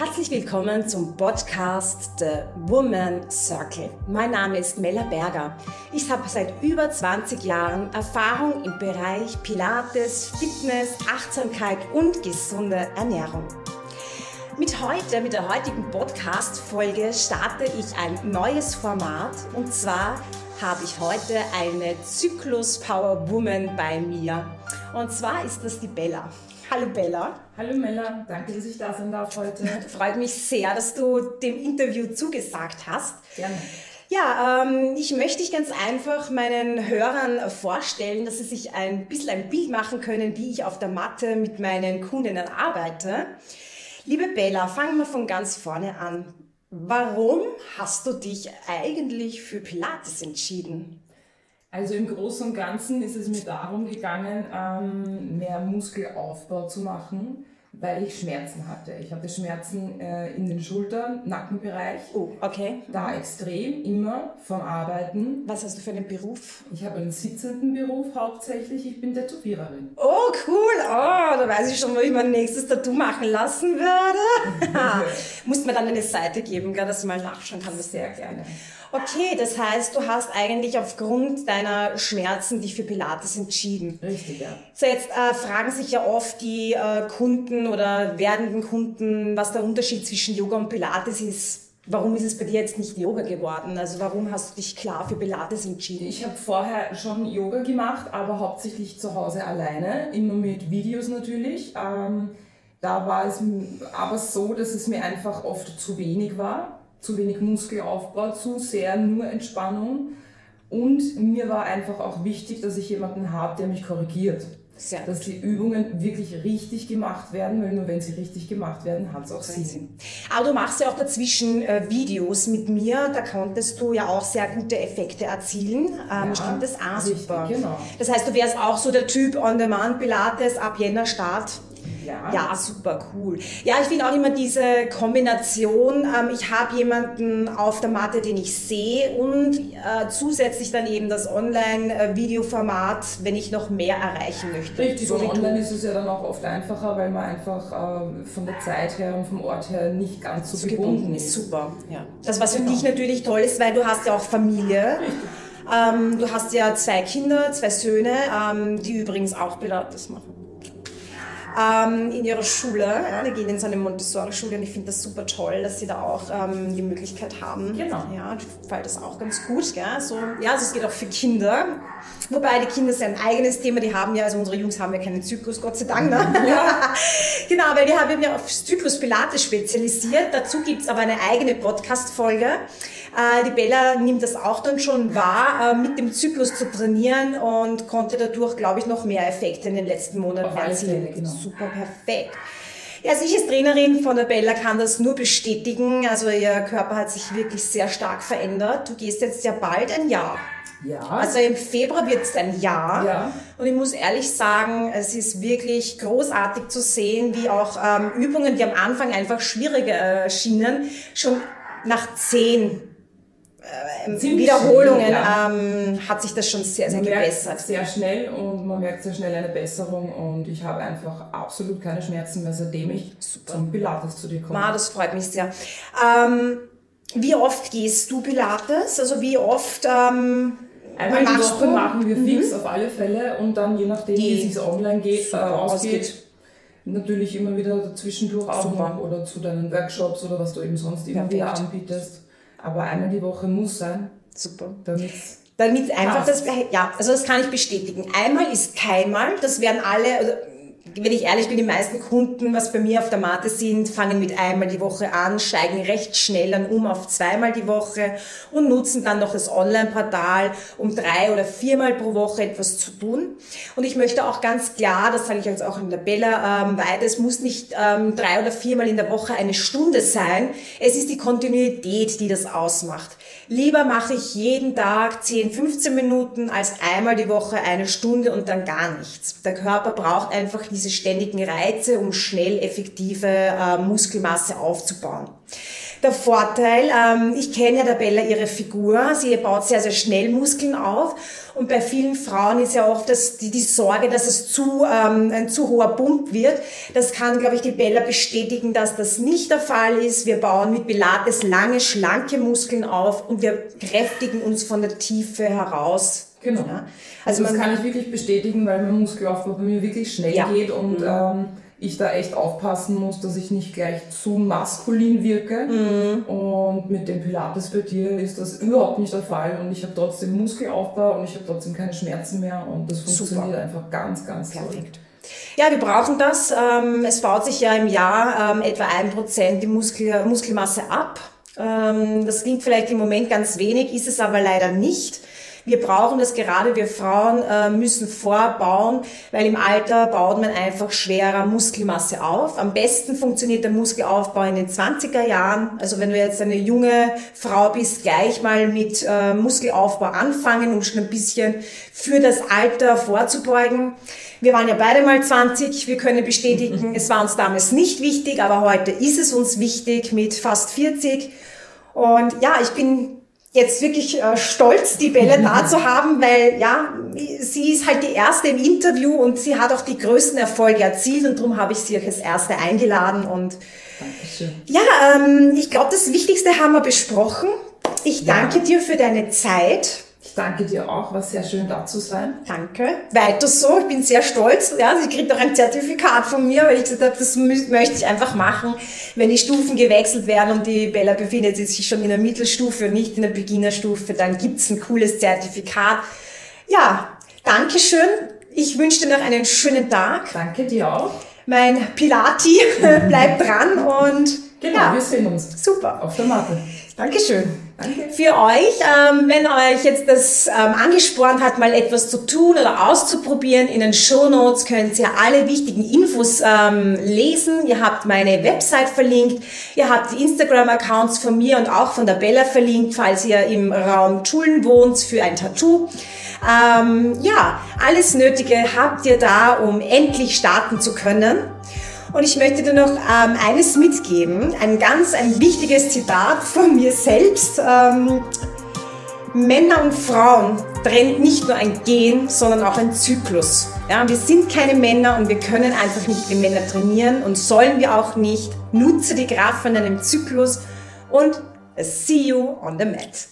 Herzlich willkommen zum Podcast The Woman Circle. Mein Name ist Mella Berger. Ich habe seit über 20 Jahren Erfahrung im Bereich Pilates, Fitness, Achtsamkeit und gesunde Ernährung. Mit heute, mit der heutigen Podcast-Folge starte ich ein neues Format und zwar habe ich heute eine Zyklus Power Woman bei mir. Und zwar ist das die Bella. Hallo Bella. Hallo Mella, danke, dass ich da sein darf heute. Freut mich sehr, dass du dem Interview zugesagt hast. Gerne. Ja, ähm, ich möchte dich ganz einfach meinen Hörern vorstellen, dass sie sich ein bisschen ein Bild machen können, wie ich auf der Matte mit meinen Kundinnen arbeite. Liebe Bella, fangen wir von ganz vorne an. Warum hast du dich eigentlich für Pilates entschieden? Also im Großen und Ganzen ist es mir darum gegangen, ähm, mehr Muskelaufbau zu machen, weil ich Schmerzen hatte. Ich hatte Schmerzen äh, in den Schultern, Nackenbereich. Oh, okay. Da extrem, immer vom Arbeiten. Was hast du für einen Beruf? Ich habe einen sitzenden Beruf hauptsächlich. Ich bin Tätowiererin. Oh, cool. Oh, da weiß ich schon, wo ich mein nächstes Tattoo machen lassen würde. Muss mir dann eine Seite geben, dass ich mal nachschauen kann. Sehr gerne. Okay, das heißt, du hast eigentlich aufgrund deiner Schmerzen dich für Pilates entschieden. Richtig, ja. So, jetzt äh, fragen sich ja oft die äh, Kunden oder werdenden Kunden, was der Unterschied zwischen Yoga und Pilates ist. Warum ist es bei dir jetzt nicht Yoga geworden? Also warum hast du dich klar für Pilates entschieden? Ich habe vorher schon Yoga gemacht, aber hauptsächlich zu Hause alleine, immer mit Videos natürlich. Ähm, da war es aber so, dass es mir einfach oft zu wenig war zu wenig Muskelaufbau, zu sehr nur Entspannung. Und mir war einfach auch wichtig, dass ich jemanden habe, der mich korrigiert. Sehr dass die Übungen wirklich richtig gemacht werden, weil nur wenn sie richtig gemacht werden, hat es auch Sinn. Sinn. Aber du machst ja auch dazwischen äh, Videos mit mir, da konntest du ja auch sehr gute Effekte erzielen. Ähm, ja, stimmt das auch super? Genau. Das heißt, du wärst auch so der Typ On-Demand Pilates ab Jänner Start ja. ja, super cool. Ja, ich finde auch immer diese Kombination, ähm, ich habe jemanden auf der Matte, den ich sehe und äh, zusätzlich dann eben das Online-Videoformat, wenn ich noch mehr erreichen möchte. Richtig, so online ist es ja dann auch oft einfacher, weil man einfach äh, von der Zeit her und vom Ort her nicht ganz so, so gebunden ist. Super, ja. Das, was genau. für dich natürlich toll ist, weil du hast ja auch Familie. Ähm, du hast ja zwei Kinder, zwei Söhne, ähm, die übrigens auch Pilates machen ähm, in ihrer Schule. Ja, die gehen in so eine Montessori-Schule und ich finde das super toll, dass sie da auch ähm, die Möglichkeit haben. Genau. Ja, gefällt das auch ganz gut. Gell? So, ja, also es geht auch für Kinder. Wobei die Kinder sind ein eigenes Thema, die haben ja, also unsere Jungs haben ja keinen Zyklus, Gott sei Dank. Ne? Ja. genau, weil wir haben ja auf Zyklus Pilates spezialisiert. Dazu gibt es aber eine eigene Podcast-Folge. Äh, die Bella nimmt das auch dann schon wahr, äh, mit dem Zyklus zu trainieren und konnte dadurch, glaube ich, noch mehr Effekte in den letzten Monaten erzielen. Genau. Super perfekt. Ja, also ich als Trainerin von der Bella kann das nur bestätigen. Also ihr Körper hat sich wirklich sehr stark verändert. Du gehst jetzt ja bald ein Jahr. Ja. Also im Februar wird es ein Jahr. Ja. Und ich muss ehrlich sagen, es ist wirklich großartig zu sehen, wie auch ähm, Übungen, die am Anfang einfach schwieriger erschienen, schon nach zehn äh, Wiederholungen ja. ähm, hat sich das schon sehr, sehr man gebessert. Sehr schnell und man merkt sehr schnell eine Besserung und ich habe einfach absolut keine Schmerzen mehr, seitdem ich Super. zum Pilates zu dir komme. Ma, das freut mich sehr. Ähm, wie oft gehst du Pilates? Also wie oft ähm, Einmal die Woche du? machen wir fix mhm. auf alle Fälle und dann je nachdem, die, wie es online geht, äh, ausgeht, ausgeht, natürlich immer wieder zwischendurch auch noch oder zu deinen Workshops oder was du eben sonst immer Perfekt. wieder anbietest. Aber einmal die Woche muss sein. Super. Damit damit einfach das, ja, also das kann ich bestätigen. Einmal ist keinmal, das werden alle, also wenn ich ehrlich bin, die meisten Kunden, was bei mir auf der Matte sind, fangen mit einmal die Woche an, steigen recht schnell dann um auf zweimal die Woche und nutzen dann noch das Online-Portal, um drei oder viermal pro Woche etwas zu tun. Und ich möchte auch ganz klar, das sage ich jetzt auch in der Bella ähm, weiter, es muss nicht ähm, drei oder viermal in der Woche eine Stunde sein. Es ist die Kontinuität, die das ausmacht. Lieber mache ich jeden Tag 10, 15 Minuten als einmal die Woche eine Stunde und dann gar nichts. Der Körper braucht einfach diese ständigen Reize, um schnell effektive äh, Muskelmasse aufzubauen. der Vorteil. Ähm, ich kenne ja der Bella ihre Figur. Sie baut sehr, sehr schnell Muskeln auf. Und bei vielen Frauen ist ja oft das, die, die Sorge, dass es zu, ähm, ein zu hoher Pump wird. Das kann, glaube ich, die Bella bestätigen, dass das nicht der Fall ist. Wir bauen mit Pilates lange, schlanke Muskeln auf und wir kräftigen uns von der Tiefe heraus. Genau. Ja. Also, also das kann ich wirklich bestätigen, weil mein Muskelaufbau bei mir wirklich schnell ja. geht und mhm. ähm, ich da echt aufpassen muss, dass ich nicht gleich zu maskulin wirke. Mhm. Und mit dem Pilates bei dir ist das überhaupt nicht der Fall. Und ich habe trotzdem Muskelaufbau und ich habe trotzdem keine Schmerzen mehr. Und das funktioniert Super. einfach ganz, ganz Perfekt. toll. Ja, wir brauchen das. Ähm, es baut sich ja im Jahr ähm, etwa ein Prozent die Muskel Muskelmasse ab. Ähm, das klingt vielleicht im Moment ganz wenig, ist es aber leider nicht. Wir brauchen das gerade, wir Frauen äh, müssen vorbauen, weil im Alter baut man einfach schwerer Muskelmasse auf. Am besten funktioniert der Muskelaufbau in den 20er Jahren. Also wenn du jetzt eine junge Frau bist, gleich mal mit äh, Muskelaufbau anfangen, um schon ein bisschen für das Alter vorzubeugen. Wir waren ja beide mal 20. Wir können bestätigen, es war uns damals nicht wichtig, aber heute ist es uns wichtig mit fast 40. Und ja, ich bin jetzt wirklich äh, stolz, die Bälle da zu haben, weil ja, sie ist halt die erste im Interview und sie hat auch die größten Erfolge erzielt und darum habe ich sie auch als erste eingeladen und Dankeschön. ja, ähm, ich glaube, das Wichtigste haben wir besprochen. Ich danke ja. dir für deine Zeit. Ich danke dir auch, war sehr schön da zu sein. Danke. Weiter so, ich bin sehr stolz. Ja, sie kriegt auch ein Zertifikat von mir, weil ich gesagt habe, das möchte ich einfach machen. Wenn die Stufen gewechselt werden und die Bella befindet sich schon in der Mittelstufe und nicht in der Beginnerstufe, dann gibt's ein cooles Zertifikat. Ja, danke schön. Ich wünsche dir noch einen schönen Tag. Danke dir auch. Mein Pilati bleibt dran und genau, ja, wir sehen uns. Super. Auf der Matte. Dankeschön. Für euch, ähm, wenn euch jetzt das ähm, angespornt hat, mal etwas zu tun oder auszuprobieren, in den Show Notes könnt ihr alle wichtigen Infos ähm, lesen. Ihr habt meine Website verlinkt, ihr habt die Instagram-Accounts von mir und auch von der Bella verlinkt, falls ihr im Raum Schulen wohnt für ein Tattoo. Ähm, ja, alles Nötige habt ihr da, um endlich starten zu können. Und ich möchte dir noch ähm, eines mitgeben, ein ganz ein wichtiges Zitat von mir selbst. Ähm, Männer und Frauen trennt nicht nur ein Gen, sondern auch ein Zyklus. Ja, wir sind keine Männer und wir können einfach nicht wie Männer trainieren und sollen wir auch nicht. Nutze die Kraft von einem Zyklus und see you on the mat.